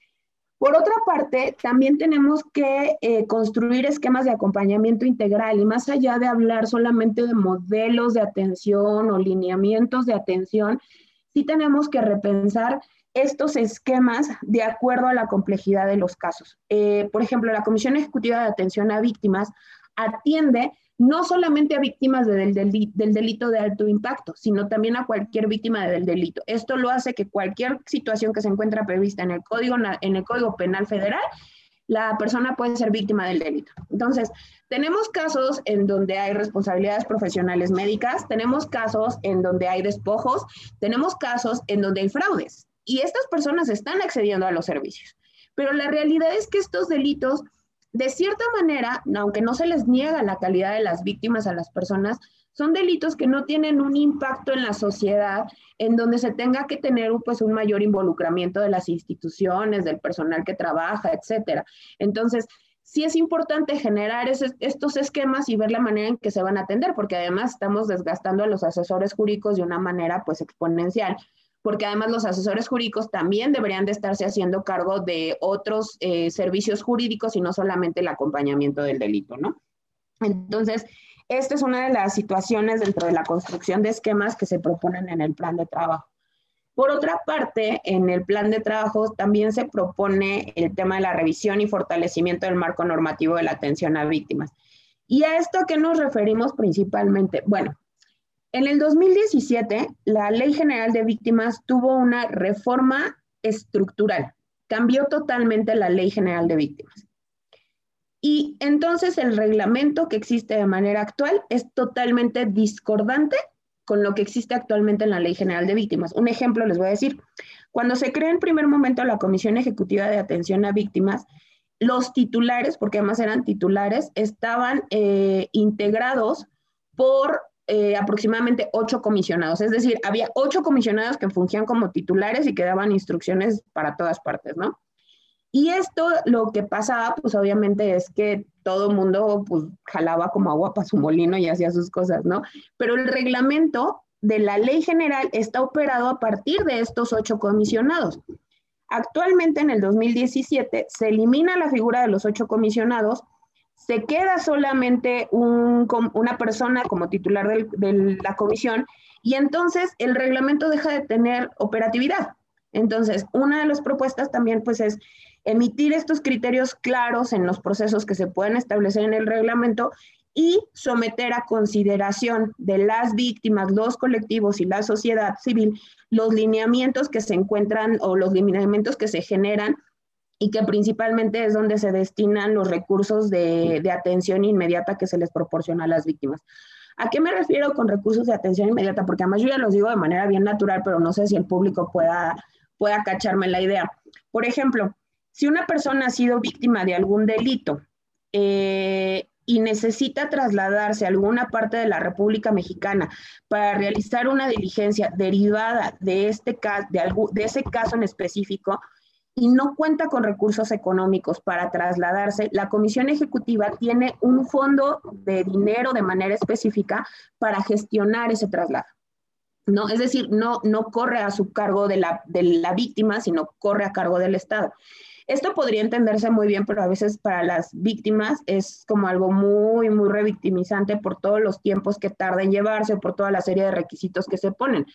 Por otra parte, también tenemos que eh, construir esquemas de acompañamiento integral y más allá de hablar solamente de modelos de atención o lineamientos de atención, sí tenemos que repensar estos esquemas de acuerdo a la complejidad de los casos. Eh, por ejemplo, la Comisión Ejecutiva de Atención a Víctimas atiende no solamente a víctimas del, delito de alto impacto, sino también a cualquier víctima del delito. Esto lo hace que cualquier situación que se encuentra prevista en el Código, en el código Penal Federal, la persona puede ser víctima del delito. Entonces, tenemos casos en donde hay responsabilidades profesionales médicas, tenemos casos en donde hay despojos, tenemos casos en donde hay fraudes y estas personas están accediendo a los servicios. Pero la realidad es que estos delitos, de cierta manera, aunque no se les niega la calidad de las víctimas a las personas, son delitos que no tienen un impacto en la sociedad en donde se tenga que tener pues, un mayor involucramiento de las instituciones, del personal que trabaja, etcétera. Entonces, sí es importante generar estos esquemas y ver la manera en que se van a atender, porque además estamos desgastando a los asesores jurídicos de una manera pues exponencial porque además los asesores jurídicos también deberían de estarse haciendo cargo de otros eh, servicios jurídicos y no solamente el acompañamiento del delito, ¿no? Entonces, esta es una de las situaciones dentro de la construcción de esquemas que se proponen en el plan de trabajo. Por otra parte, en el plan de trabajo también se propone el tema de la revisión y fortalecimiento del marco normativo de la atención a víctimas. ¿Y a esto a qué nos referimos principalmente? Bueno, en el 2017, la Ley General de Víctimas tuvo una reforma estructural, cambió totalmente la Ley General de Víctimas. Y entonces el reglamento que existe de manera actual es totalmente discordante con lo que existe actualmente en la Ley General de Víctimas. Un ejemplo les voy a decir, Cuando se crea en primer momento la Comisión Ejecutiva de Atención a Víctimas, los titulares, porque además eran titulares, estaban eh, integrados por eh, aproximadamente ocho comisionados. Es decir, había ocho comisionados que fungían como titulares y que daban instrucciones para todas partes, ¿no? Y esto lo que pasaba, pues obviamente es que todo el mundo pues jalaba como agua para su molino y hacía sus cosas, ¿no? Pero el reglamento de la ley general está operado a partir de estos ocho comisionados. Actualmente, en el 2017, se elimina la figura de los ocho comisionados, se queda solamente una persona como titular de la comisión y entonces el reglamento deja de tener operatividad. Entonces, una de las propuestas también pues es emitir estos criterios claros en los procesos que se pueden establecer en el reglamento y someter a consideración de las víctimas, los colectivos y la sociedad civil los lineamientos que se encuentran o los lineamientos que se generan y que principalmente es donde se destinan los recursos de, atención inmediata que se les proporciona a las víctimas. ¿A qué me refiero con recursos de atención inmediata? Porque además yo ya los digo de manera bien natural, pero no sé si el público pueda, pueda cacharme la idea. Por ejemplo, si una persona ha sido víctima de algún delito, eh, y necesita trasladarse a alguna parte de la República Mexicana para realizar una diligencia derivada de, este de, de ese caso en específico y no cuenta con recursos económicos para trasladarse, la Comisión Ejecutiva tiene un fondo de dinero de manera específica para gestionar ese traslado. ¿no? Es decir, no, no corre a su cargo de la, de la víctima, sino corre a cargo del Estado. Esto podría entenderse muy bien, pero a veces para las víctimas es como algo muy, muy revictimizante por todos los tiempos que tarda en llevarse, por toda la serie de requisitos que se ponen.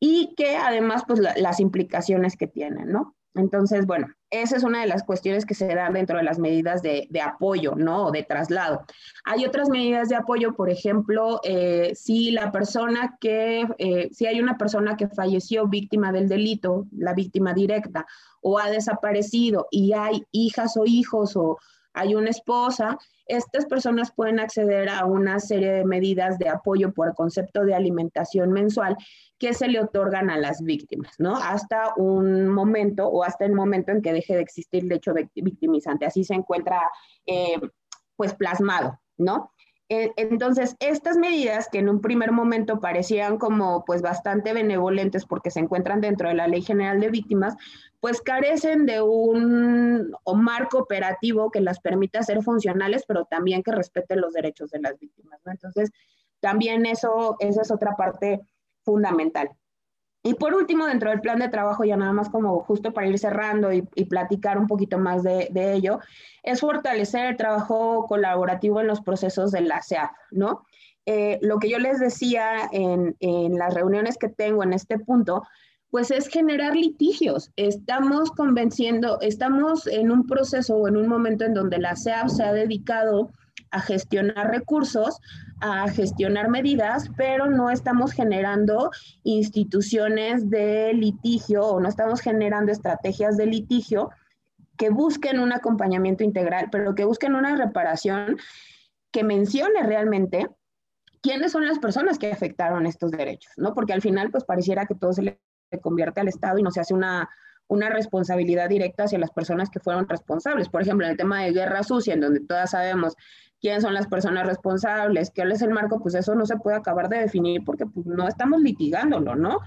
Y que además, pues las implicaciones que tienen, ¿no? Entonces, bueno, esa es una de las cuestiones que se dan dentro de las medidas de, apoyo, ¿no? O de traslado. Hay otras medidas de apoyo, por ejemplo, eh, si la persona que, eh, si hay una persona que falleció víctima del delito, la víctima directa, o ha desaparecido y hay hijas o hijos o hay una esposa, estas personas pueden acceder a una serie de medidas de apoyo por concepto de alimentación mensual que se le otorgan a las víctimas, ¿no? Hasta un momento o hasta el momento en que deje de existir el hecho victimizante. Así se encuentra, eh, pues, plasmado, ¿no? Entonces, estas medidas que en un primer momento parecían como pues bastante benevolentes porque se encuentran dentro de la Ley General de Víctimas, pues carecen de un marco operativo que las permita ser funcionales, pero también que respete los derechos de las víctimas. Entonces, también eso, esa es otra parte fundamental. Y por último, dentro del plan de trabajo, ya nada más como justo para ir cerrando y, platicar un poquito más de, ello, es fortalecer el trabajo colaborativo en los procesos de la CEAF, ¿no? Eh, lo que yo les decía en, las reuniones que tengo en este punto, pues es generar litigios. Estamos convenciendo, estamos en un proceso o en un momento en donde la CEAF se ha dedicado a gestionar recursos, a gestionar medidas, pero no estamos generando instituciones de litigio o no estamos generando estrategias de litigio que busquen un acompañamiento integral, pero que busquen una reparación que mencione realmente quiénes son las personas que afectaron estos derechos, ¿no? Porque al final, pues pareciera que todo se le convierte al Estado y no se hace una, una responsabilidad directa hacia las personas que fueron responsables. Por ejemplo, en el tema de guerra sucia, en donde todas sabemos quiénes son las personas responsables, qué es el marco, pues eso no se puede acabar de definir porque pues, no estamos litigándolo, ¿no?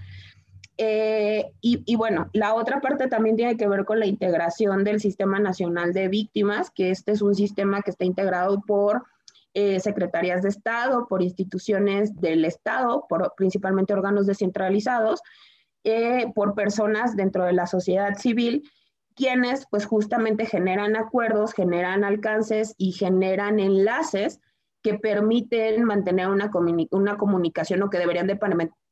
Eh, y, bueno, la otra parte también tiene que ver con la integración del Sistema Nacional de Víctimas, que este es un sistema que está integrado por eh, secretarías de Estado, por instituciones del Estado, por principalmente órganos descentralizados, eh, por personas dentro de la sociedad civil quienes pues justamente generan acuerdos, generan alcances y generan enlaces que permiten mantener una, una comunicación o que deberían de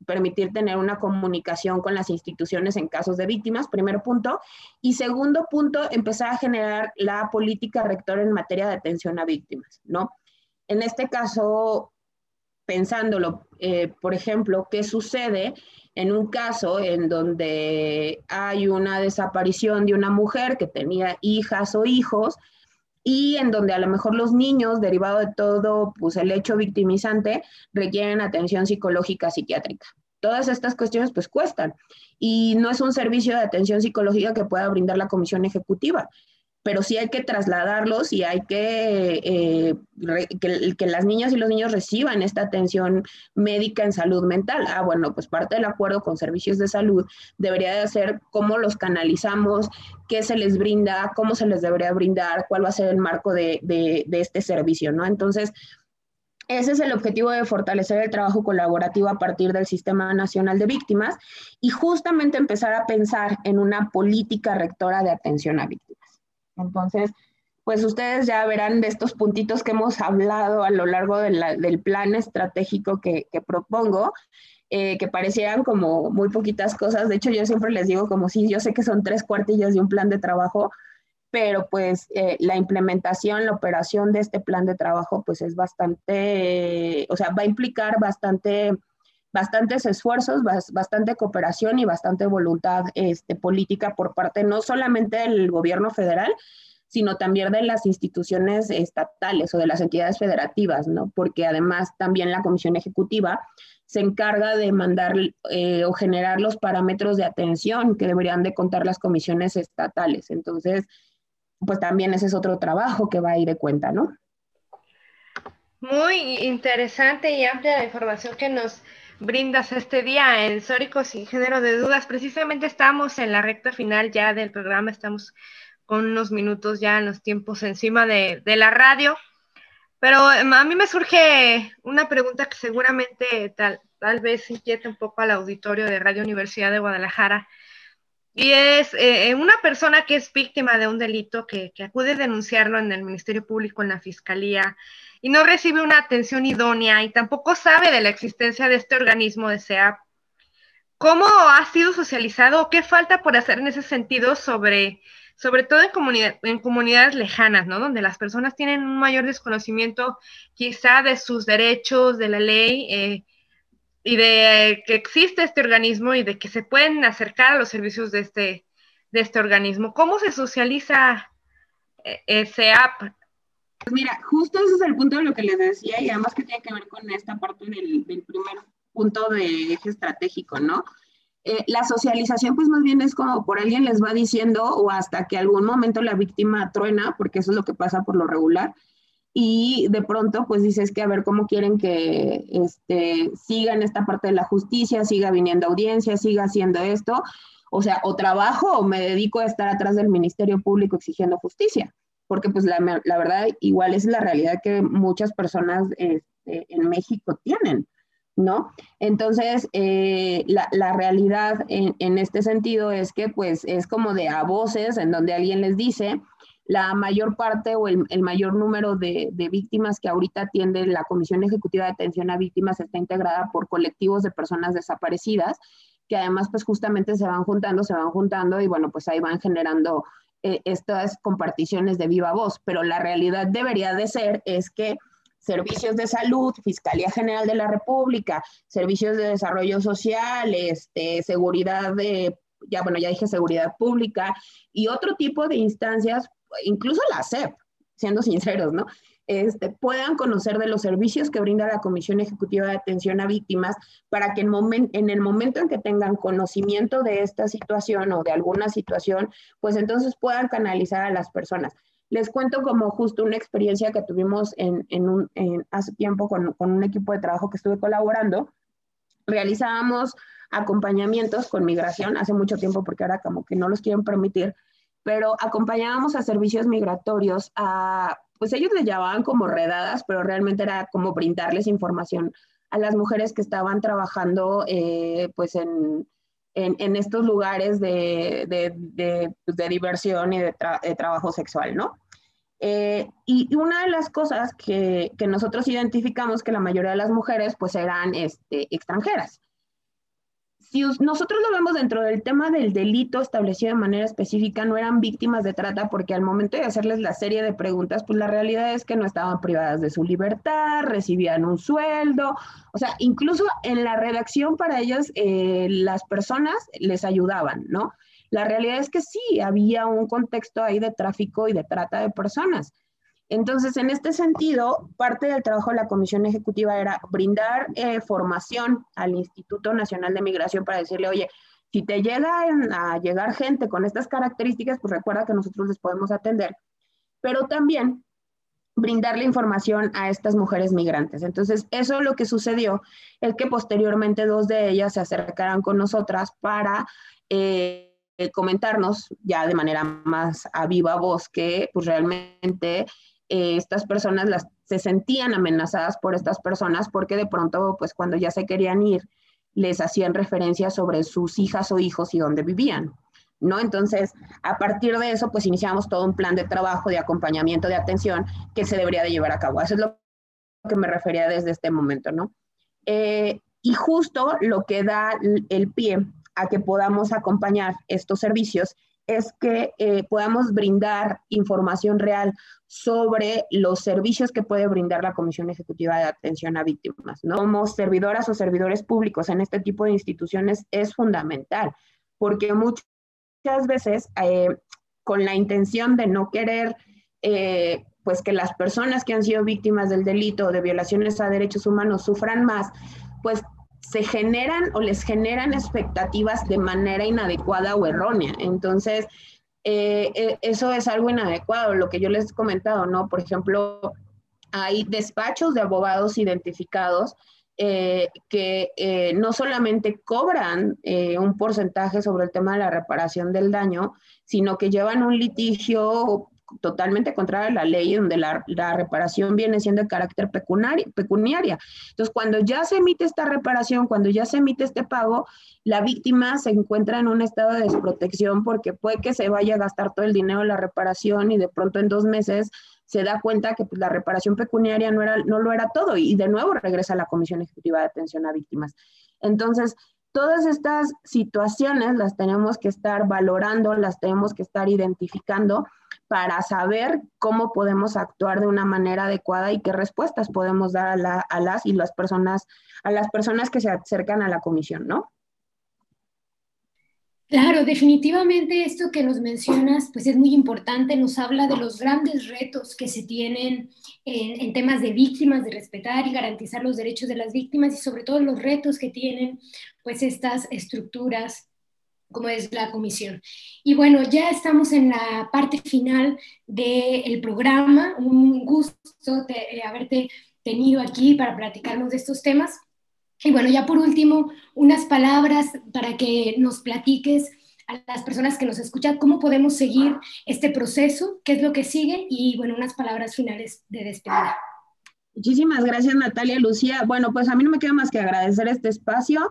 permitir tener una comunicación con las instituciones en casos de víctimas, primer punto. Y segundo punto, empezar a generar la política rectora en materia de atención a víctimas, ¿no? En este caso, pensándolo, eh, por ejemplo, ¿qué sucede en un caso en donde hay una desaparición de una mujer que tenía hijas o hijos y en donde a lo mejor los niños, derivado de todo pues el hecho victimizante, requieren atención psicológica psiquiátrica, todas estas cuestiones pues cuestan y no es un servicio de atención psicológica que pueda brindar la comisión ejecutiva pero sí hay que trasladarlos y hay que, eh, que, las niñas y los niños reciban esta atención médica en salud mental. Ah, bueno, pues parte del acuerdo con servicios de salud debería de ser cómo los canalizamos, qué se les brinda, cómo se les debería brindar, cuál va a ser el marco de, de, de este servicio, ¿no? Entonces, ese es el objetivo de fortalecer el trabajo colaborativo a partir del Sistema Nacional de Víctimas y justamente empezar a pensar en una política rectora de atención a víctimas. Entonces, pues ustedes ya verán de estos puntitos que hemos hablado a lo largo del plan estratégico que, propongo, eh, que parecieran como muy poquitas cosas. De hecho, yo siempre les digo como si yo sé que son tres cuartillas de un plan de trabajo, pero pues eh, la implementación, la operación de este plan de trabajo, pues es bastante, o sea, va a implicar bastante, bastantes esfuerzos, bastante cooperación y bastante voluntad este, política por parte no solamente del gobierno federal, sino también de las instituciones estatales o de las entidades federativas, ¿no? Porque además también la Comisión Ejecutiva se encarga de mandar eh, o generar los parámetros de atención que deberían de contar las comisiones estatales. Entonces, pues también ese es otro trabajo que va a ir de cuenta, ¿no? Muy interesante y amplia la información que nos brindas este día en Sórico sin género de dudas. Precisamente estamos en la recta final ya del programa, estamos con unos minutos ya en los tiempos encima de, de la radio. Pero em, a mí me surge una pregunta que seguramente tal, tal vez inquieta un poco al auditorio de Radio Universidad de Guadalajara. Y es eh, una persona que es víctima de un delito, que, que, acude a denunciarlo en el Ministerio Público, en la Fiscalía, y no recibe una atención idónea y tampoco sabe de la existencia de este organismo de SEAP. ¿Cómo ha sido socializado o qué falta por hacer en ese sentido sobre, sobre todo en, en comunidades lejanas, ¿no? Donde las personas tienen un mayor desconocimiento quizá de sus derechos, de la ley, eh, y de que existe este organismo y de que se pueden acercar a los servicios de este, de este organismo. ¿Cómo se socializa eh, ese app? Pues mira, justo ese es el punto de lo que les decía y además que tiene que ver con esta parte del, primer punto de eje estratégico, ¿no? Eh, la socialización pues más bien es como por alguien les va diciendo o hasta que algún momento la víctima truena, porque eso es lo que pasa por lo regular, y de pronto pues dices que a ver cómo quieren que este, siga en esta parte de la justicia, siga viniendo audiencia, siga haciendo esto, o sea, o trabajo o me dedico a estar atrás del Ministerio Público exigiendo justicia, porque pues la, la verdad igual es la realidad que muchas personas este, en México tienen. ¿No? Entonces, eh, la, la, realidad en, en, este sentido es que pues es como de a voces en donde alguien les dice, la mayor parte o el, mayor número de, víctimas que ahorita atiende la Comisión Ejecutiva de Atención a Víctimas está integrada por colectivos de personas desaparecidas, que además pues justamente se van juntando, se van juntando y bueno, pues ahí van generando eh, estas comparticiones de viva voz, pero la realidad debería de ser es que servicios de salud, Fiscalía General de la República, servicios de desarrollo social, este, seguridad de, ya bueno, ya dije seguridad pública y otro tipo de instancias incluso la SEP, siendo sinceros, ¿no? Este, puedan conocer de los servicios que brinda la Comisión Ejecutiva de Atención a Víctimas para que en, en el momento en que tengan conocimiento de esta situación o de alguna situación, pues entonces puedan canalizar a las personas. Les cuento como justo una experiencia que tuvimos hace tiempo con, con un equipo de trabajo que estuve colaborando. Realizábamos acompañamientos con migración hace mucho tiempo porque ahora como que no los quieren permitir, pero acompañábamos a servicios migratorios a, pues ellos le llamaban como redadas, pero realmente era como brindarles información a las mujeres que estaban trabajando eh, pues en, en, estos lugares de, de, pues, diversión y de, trabajo sexual, ¿no? Eh, y una de las cosas que, que, nosotros identificamos que la mayoría de las mujeres pues eran este, extranjeras si nosotros lo vemos dentro del tema del delito establecido de manera específica, no eran víctimas de trata porque al momento de hacerles la serie de preguntas, pues la realidad es que no estaban privadas de su libertad, recibían un sueldo, o sea, incluso en la redacción para ellas eh, las personas les ayudaban, ¿no? La realidad es que sí, había un contexto ahí de tráfico y de trata de personas. Entonces, en este sentido, parte del trabajo de la Comisión Ejecutiva era brindar eh, formación al Instituto Nacional de Migración para decirle, oye, si te llega a llegar gente con estas características, pues recuerda que nosotros les podemos atender, pero también brindarle información a estas mujeres migrantes. Entonces, eso lo que sucedió es que posteriormente dos de ellas se acercaron con nosotras para eh, comentarnos ya de manera más a viva voz que pues realmente eh, estas personas las, se sentían amenazadas por estas personas porque de pronto, pues cuando ya se querían ir, les hacían referencia sobre sus hijas o hijos y dónde vivían. ¿No? Entonces, a partir de eso, pues iniciamos todo un plan de trabajo, de acompañamiento, de atención que se debería de llevar a cabo. Eso es lo que me refería desde este momento, ¿no? Eh, y justo lo que da el pie a que podamos acompañar estos servicios es que eh, podamos brindar información real sobre los servicios que puede brindar la Comisión Ejecutiva de Atención a Víctimas. ¿no? Como servidoras o servidores públicos en este tipo de instituciones es fundamental, porque muchas veces eh, con la intención de no querer eh, pues que las personas que han sido víctimas del delito o de violaciones a derechos humanos sufran más, pues se generan o les generan expectativas de manera inadecuada o errónea. Entonces, eh, eh, eso es algo inadecuado, lo que yo les he comentado, ¿no? Por ejemplo, hay despachos de abogados identificados eh, que no solamente cobran un porcentaje sobre el tema de la reparación del daño, sino que llevan un litigio totalmente contraria a la ley, donde la, reparación viene siendo de carácter pecuniaria. Entonces, cuando ya se emite esta reparación, cuando ya se emite este pago, la víctima se encuentra en un estado de desprotección porque puede que se vaya a gastar todo el dinero en la reparación y de pronto en dos meses se da cuenta que pues, la reparación pecuniaria no, era, no lo era todo y de nuevo regresa a la Comisión Ejecutiva de Atención a Víctimas. Entonces, todas estas situaciones las tenemos que estar valorando, las tenemos que estar identificando para saber cómo podemos actuar de una manera adecuada y qué respuestas podemos dar a, las y las personas, a las personas que se acercan a la comisión, ¿no? Claro, definitivamente esto que nos mencionas, pues es muy importante, nos habla de los grandes retos que se tienen en, en, temas de víctimas, de respetar y garantizar los derechos de las víctimas y sobre todo los retos que tienen pues estas estructuras como es la comisión. Y bueno, ya estamos en la parte final del programa. Un gusto de, haberte tenido aquí para platicarnos de estos temas. Y bueno, ya por último, unas palabras para que nos platiques a las personas que nos escuchan cómo podemos seguir este proceso, qué es lo que sigue y bueno, unas palabras finales de despedida. Muchísimas gracias Natalia, Lucía. Bueno, pues a mí no me queda más que agradecer este espacio.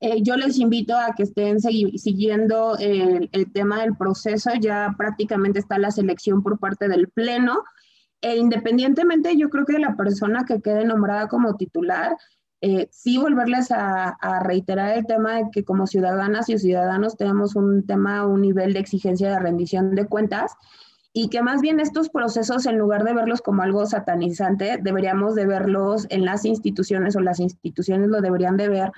Eh, yo les invito a que estén siguiendo el, tema del proceso. Ya prácticamente está la selección por parte del Pleno. E independientemente, yo creo que la persona que quede nombrada como titular, eh, sí volverles a, reiterar el tema de que como ciudadanas y ciudadanos tenemos un tema, un nivel de exigencia de rendición de cuentas y que más bien estos procesos, en lugar de verlos como algo satanizante, deberíamos de verlos en las instituciones o las instituciones lo deberían de ver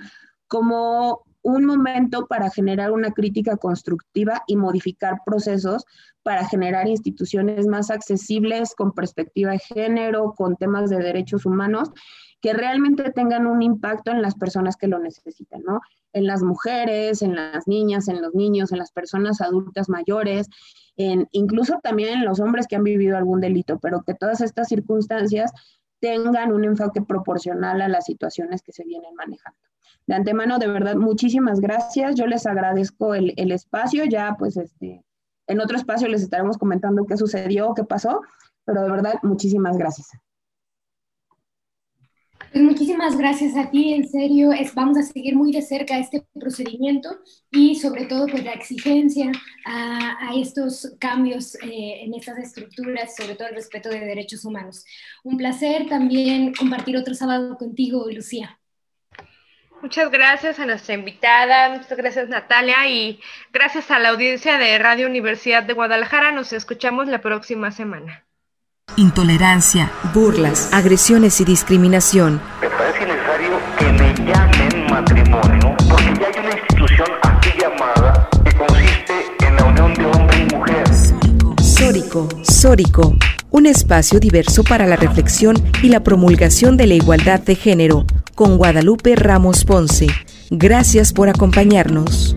como un momento para generar una crítica constructiva y modificar procesos para generar instituciones más accesibles con perspectiva de género, con temas de derechos humanos, que realmente tengan un impacto en las personas que lo necesitan, ¿no? En las mujeres, en las niñas, en los niños, en las personas adultas mayores, en, incluso también en los hombres que han vivido algún delito, pero que todas estas circunstancias tengan un enfoque proporcional a las situaciones que se vienen manejando. De antemano, de verdad, muchísimas gracias. Yo les agradezco el, espacio. Ya, pues, este, en otro espacio les estaremos comentando qué sucedió, qué pasó, pero de verdad, muchísimas gracias. Pues muchísimas gracias a ti, en serio, es, vamos a seguir muy de cerca este procedimiento y sobre todo pues la exigencia a, estos cambios eh, en estas estructuras, sobre todo el respeto de derechos humanos. Un placer también compartir otro sábado contigo, Lucía. Muchas gracias a nuestra invitada, muchas gracias Natalia y gracias a la audiencia de Radio Universidad de Guadalajara. Nos escuchamos la próxima semana. Intolerancia, burlas, agresiones y discriminación. Me parece necesario que me llamen matrimonio porque ya hay una institución así llamada que consiste en la unión de hombre y mujer. Sórico, Sórico, un espacio diverso para la reflexión y la promulgación de la igualdad de género, con Guadalupe Ramos Ponce. Gracias por acompañarnos.